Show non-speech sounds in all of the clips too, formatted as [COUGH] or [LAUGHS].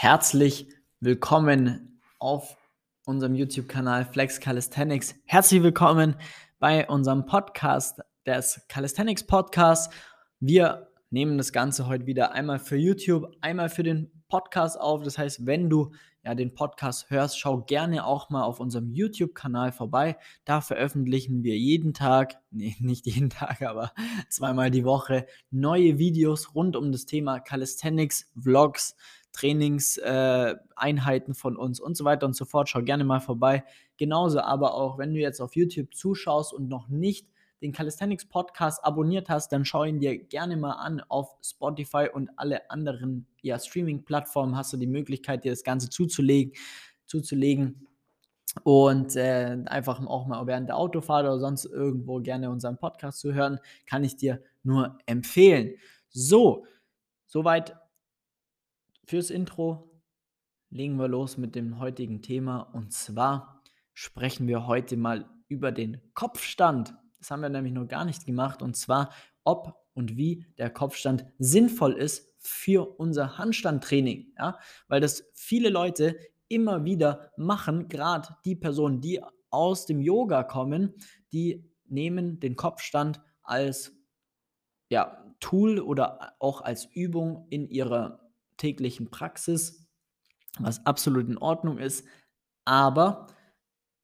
Herzlich willkommen auf unserem YouTube-Kanal Flex Calisthenics. Herzlich willkommen bei unserem Podcast, des Calisthenics Podcast. Wir nehmen das Ganze heute wieder einmal für YouTube, einmal für den Podcast auf. Das heißt, wenn du ja den Podcast hörst, schau gerne auch mal auf unserem YouTube-Kanal vorbei. Da veröffentlichen wir jeden Tag, [LAUGHS] nee, nicht jeden Tag, aber zweimal die Woche neue Videos rund um das Thema Calisthenics, Vlogs, Trainingseinheiten äh, von uns und so weiter und so fort. Schau gerne mal vorbei. Genauso aber auch, wenn du jetzt auf YouTube zuschaust und noch nicht den Calisthenics Podcast abonniert hast, dann schau ihn dir gerne mal an auf Spotify und alle anderen ja, Streaming-Plattformen hast du die Möglichkeit, dir das Ganze zuzulegen, zuzulegen und äh, einfach auch mal während der Autofahrt oder sonst irgendwo gerne unseren Podcast zu hören, kann ich dir nur empfehlen. So, soweit Fürs Intro legen wir los mit dem heutigen Thema. Und zwar sprechen wir heute mal über den Kopfstand. Das haben wir nämlich noch gar nicht gemacht. Und zwar ob und wie der Kopfstand sinnvoll ist für unser Handstandtraining, ja, weil das viele Leute immer wieder machen, gerade die Personen, die aus dem Yoga kommen, die nehmen den Kopfstand als ja, Tool oder auch als Übung in ihrer täglichen Praxis, was absolut in Ordnung ist, aber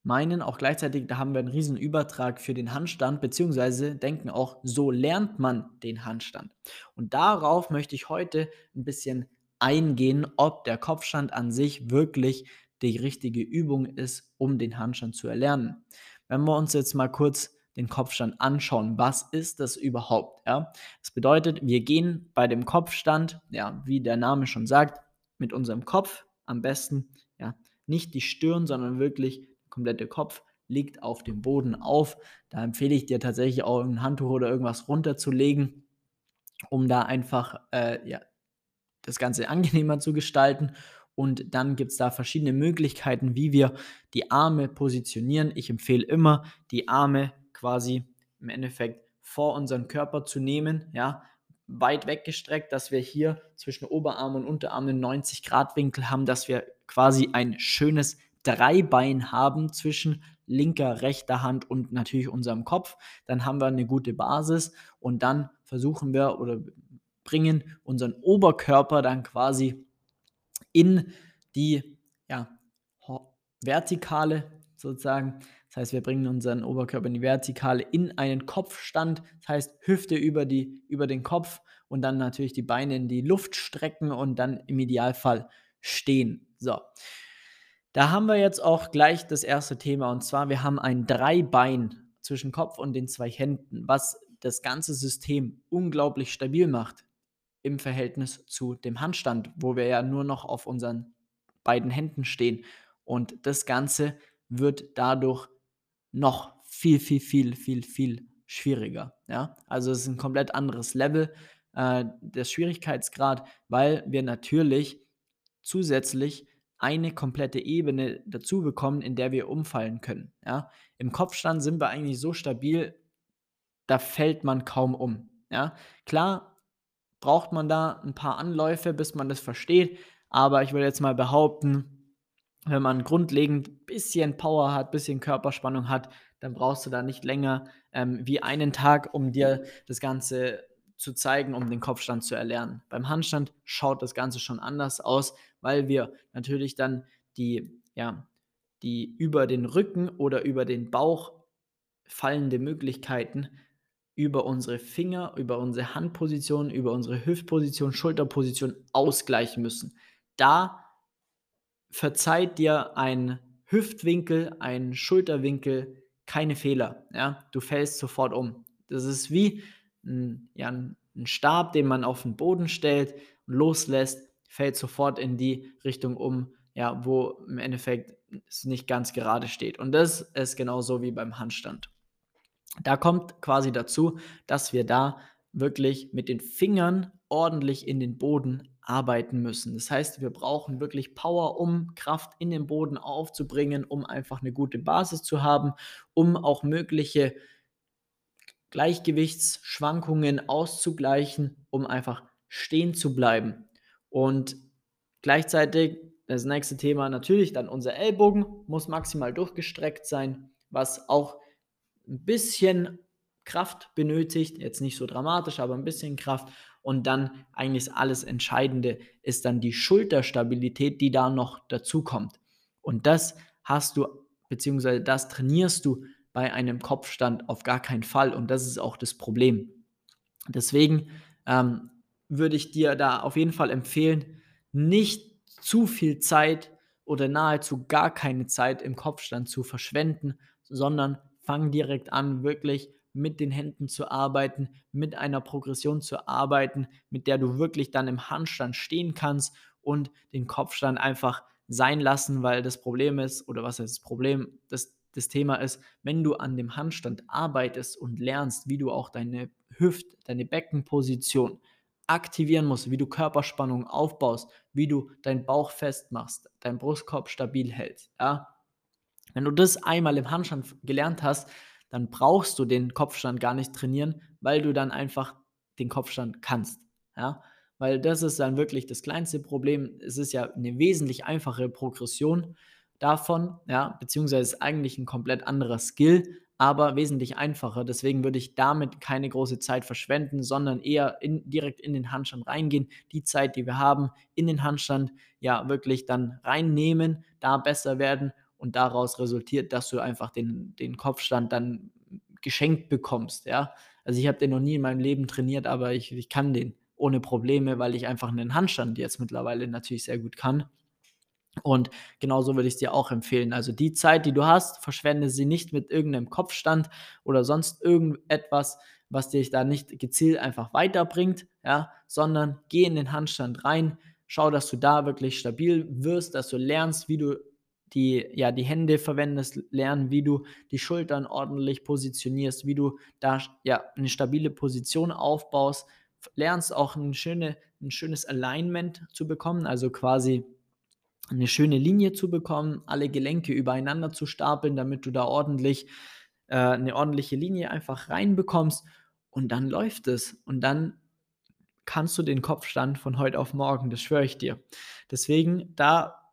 meinen auch gleichzeitig, da haben wir einen riesen Übertrag für den Handstand, beziehungsweise denken auch, so lernt man den Handstand. Und darauf möchte ich heute ein bisschen eingehen, ob der Kopfstand an sich wirklich die richtige Übung ist, um den Handstand zu erlernen. Wenn wir uns jetzt mal kurz den Kopfstand anschauen. Was ist das überhaupt? Ja? Das bedeutet, wir gehen bei dem Kopfstand, ja, wie der Name schon sagt, mit unserem Kopf am besten, ja, nicht die Stirn, sondern wirklich der komplette Kopf liegt auf dem Boden auf. Da empfehle ich dir tatsächlich auch ein Handtuch oder irgendwas runterzulegen, um da einfach äh, ja, das Ganze [LAUGHS] angenehmer zu gestalten. Und dann gibt es da verschiedene Möglichkeiten, wie wir die Arme positionieren. Ich empfehle immer, die Arme quasi im Endeffekt vor unseren Körper zu nehmen, ja, weit weggestreckt, dass wir hier zwischen Oberarm und Unterarm einen 90 Grad Winkel haben, dass wir quasi ein schönes Dreibein haben zwischen linker, rechter Hand und natürlich unserem Kopf. Dann haben wir eine gute Basis und dann versuchen wir oder bringen unseren Oberkörper dann quasi in die ja, vertikale sozusagen das heißt, wir bringen unseren Oberkörper in die Vertikale in einen Kopfstand. Das heißt, Hüfte über, die, über den Kopf und dann natürlich die Beine in die Luft strecken und dann im Idealfall stehen. So. Da haben wir jetzt auch gleich das erste Thema und zwar, wir haben ein Dreibein zwischen Kopf und den zwei Händen, was das ganze System unglaublich stabil macht im Verhältnis zu dem Handstand, wo wir ja nur noch auf unseren beiden Händen stehen. Und das Ganze wird dadurch noch viel, viel, viel, viel, viel schwieriger. Ja? Also es ist ein komplett anderes Level äh, des Schwierigkeitsgrad, weil wir natürlich zusätzlich eine komplette Ebene dazu bekommen, in der wir umfallen können. Ja? Im Kopfstand sind wir eigentlich so stabil, da fällt man kaum um. Ja? Klar braucht man da ein paar Anläufe, bis man das versteht, aber ich würde jetzt mal behaupten, wenn man grundlegend bisschen Power hat, bisschen Körperspannung hat, dann brauchst du da nicht länger ähm, wie einen Tag, um dir das Ganze zu zeigen, um den Kopfstand zu erlernen. Beim Handstand schaut das Ganze schon anders aus, weil wir natürlich dann die, ja, die über den Rücken oder über den Bauch fallende Möglichkeiten über unsere Finger, über unsere Handposition, über unsere Hüftposition, Schulterposition ausgleichen müssen. Da verzeiht dir ein Hüftwinkel, ein Schulterwinkel keine Fehler. Ja? Du fällst sofort um. Das ist wie ein, ja, ein Stab, den man auf den Boden stellt und loslässt, fällt sofort in die Richtung um, ja, wo im Endeffekt es nicht ganz gerade steht. Und das ist genauso wie beim Handstand. Da kommt quasi dazu, dass wir da wirklich mit den Fingern ordentlich in den Boden arbeiten müssen. Das heißt, wir brauchen wirklich Power, um Kraft in den Boden aufzubringen, um einfach eine gute Basis zu haben, um auch mögliche Gleichgewichtsschwankungen auszugleichen, um einfach stehen zu bleiben. Und Gleichzeitig das nächste Thema natürlich dann unser Ellbogen muss maximal durchgestreckt sein, was auch ein bisschen Kraft benötigt, jetzt nicht so dramatisch, aber ein bisschen Kraft. Und dann eigentlich alles Entscheidende ist dann die Schulterstabilität, die da noch dazu kommt. Und das hast du, beziehungsweise das trainierst du bei einem Kopfstand auf gar keinen Fall. Und das ist auch das Problem. Deswegen ähm, würde ich dir da auf jeden Fall empfehlen, nicht zu viel Zeit oder nahezu gar keine Zeit im Kopfstand zu verschwenden, sondern fang direkt an, wirklich mit den Händen zu arbeiten, mit einer Progression zu arbeiten, mit der du wirklich dann im Handstand stehen kannst und den Kopfstand einfach sein lassen, weil das Problem ist, oder was heißt das Problem, das, das Thema ist, wenn du an dem Handstand arbeitest und lernst, wie du auch deine Hüft, deine Beckenposition aktivieren musst, wie du Körperspannung aufbaust, wie du deinen Bauch festmachst, deinen Brustkorb stabil hältst, ja. Wenn du das einmal im Handstand gelernt hast, dann brauchst du den Kopfstand gar nicht trainieren, weil du dann einfach den Kopfstand kannst. Ja? Weil das ist dann wirklich das kleinste Problem. Es ist ja eine wesentlich einfache Progression davon, ja, beziehungsweise ist eigentlich ein komplett anderer Skill, aber wesentlich einfacher. Deswegen würde ich damit keine große Zeit verschwenden, sondern eher in, direkt in den Handstand reingehen. Die Zeit, die wir haben, in den Handstand ja wirklich dann reinnehmen, da besser werden und daraus resultiert, dass du einfach den, den Kopfstand dann geschenkt bekommst, ja. Also ich habe den noch nie in meinem Leben trainiert, aber ich, ich kann den ohne Probleme, weil ich einfach einen Handstand jetzt mittlerweile natürlich sehr gut kann. Und genauso würde ich es dir auch empfehlen. Also die Zeit, die du hast, verschwende sie nicht mit irgendeinem Kopfstand oder sonst irgendetwas, was dich da nicht gezielt einfach weiterbringt, ja, sondern geh in den Handstand rein, schau, dass du da wirklich stabil wirst, dass du lernst, wie du die, ja, die Hände verwendest, lernen, wie du die Schultern ordentlich positionierst, wie du da ja, eine stabile Position aufbaust, lernst auch ein, schöne, ein schönes Alignment zu bekommen, also quasi eine schöne Linie zu bekommen, alle Gelenke übereinander zu stapeln, damit du da ordentlich äh, eine ordentliche Linie einfach reinbekommst. Und dann läuft es. Und dann kannst du den Kopfstand von heute auf morgen, das schwöre ich dir. Deswegen da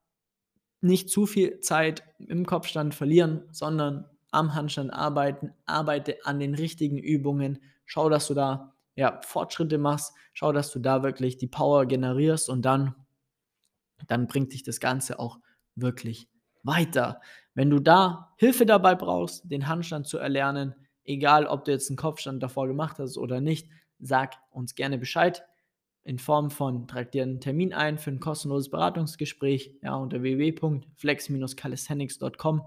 nicht zu viel Zeit im Kopfstand verlieren, sondern am Handstand arbeiten, arbeite an den richtigen Übungen, schau, dass du da ja, Fortschritte machst, schau, dass du da wirklich die Power generierst und dann, dann bringt dich das Ganze auch wirklich weiter. Wenn du da Hilfe dabei brauchst, den Handstand zu erlernen, egal ob du jetzt einen Kopfstand davor gemacht hast oder nicht, sag uns gerne Bescheid in Form von, trag dir einen Termin ein für ein kostenloses Beratungsgespräch ja, unter www.flex-calisthenics.com.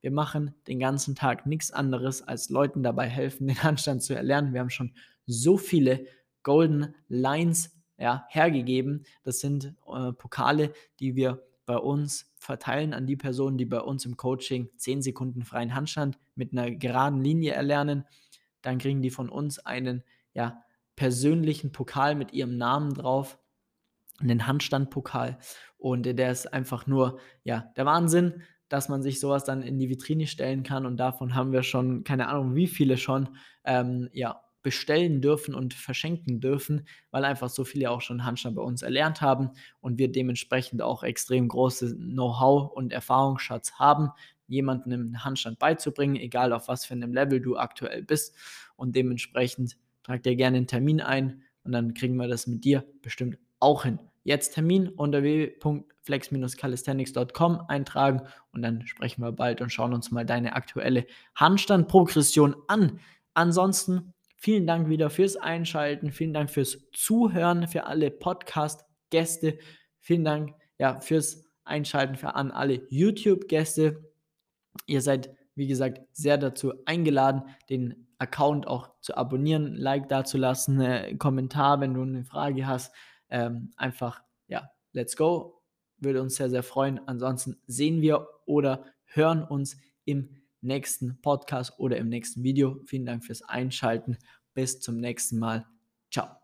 Wir machen den ganzen Tag nichts anderes, als Leuten dabei helfen, [LAUGHS] den Handstand zu erlernen. Wir haben schon so viele Golden Lines ja, hergegeben. Das sind äh, Pokale, die wir bei uns verteilen an die Personen, die bei uns im Coaching 10 Sekunden freien Handstand mit einer geraden Linie erlernen. Dann kriegen die von uns einen ja, persönlichen Pokal mit ihrem Namen drauf, einen Handstandpokal. Und der ist einfach nur, ja, der Wahnsinn, dass man sich sowas dann in die Vitrine stellen kann. Und davon haben wir schon, keine Ahnung, wie viele schon, ähm, ja, bestellen dürfen und verschenken dürfen, weil einfach so viele auch schon Handstand bei uns erlernt haben und wir dementsprechend auch extrem großes Know-how und Erfahrungsschatz haben, jemanden im Handstand beizubringen, egal auf was für einem Level du aktuell bist. Und dementsprechend Trag dir gerne einen Termin ein und dann kriegen wir das mit dir bestimmt auch hin. Jetzt Termin unter www.flex-calisthenics.com eintragen und dann sprechen wir bald und schauen uns mal deine aktuelle Handstandprogression an. Ansonsten vielen Dank wieder fürs Einschalten, vielen Dank fürs Zuhören, für alle Podcast-Gäste, vielen Dank ja, fürs Einschalten für an alle YouTube-Gäste. Ihr seid, wie gesagt, sehr dazu eingeladen, den Account auch zu abonnieren, Like dazulassen, einen Kommentar, wenn du eine Frage hast. Ähm, einfach, ja, let's go. Würde uns sehr, sehr freuen. Ansonsten sehen wir oder hören uns im nächsten Podcast oder im nächsten Video. Vielen Dank fürs Einschalten. Bis zum nächsten Mal. Ciao.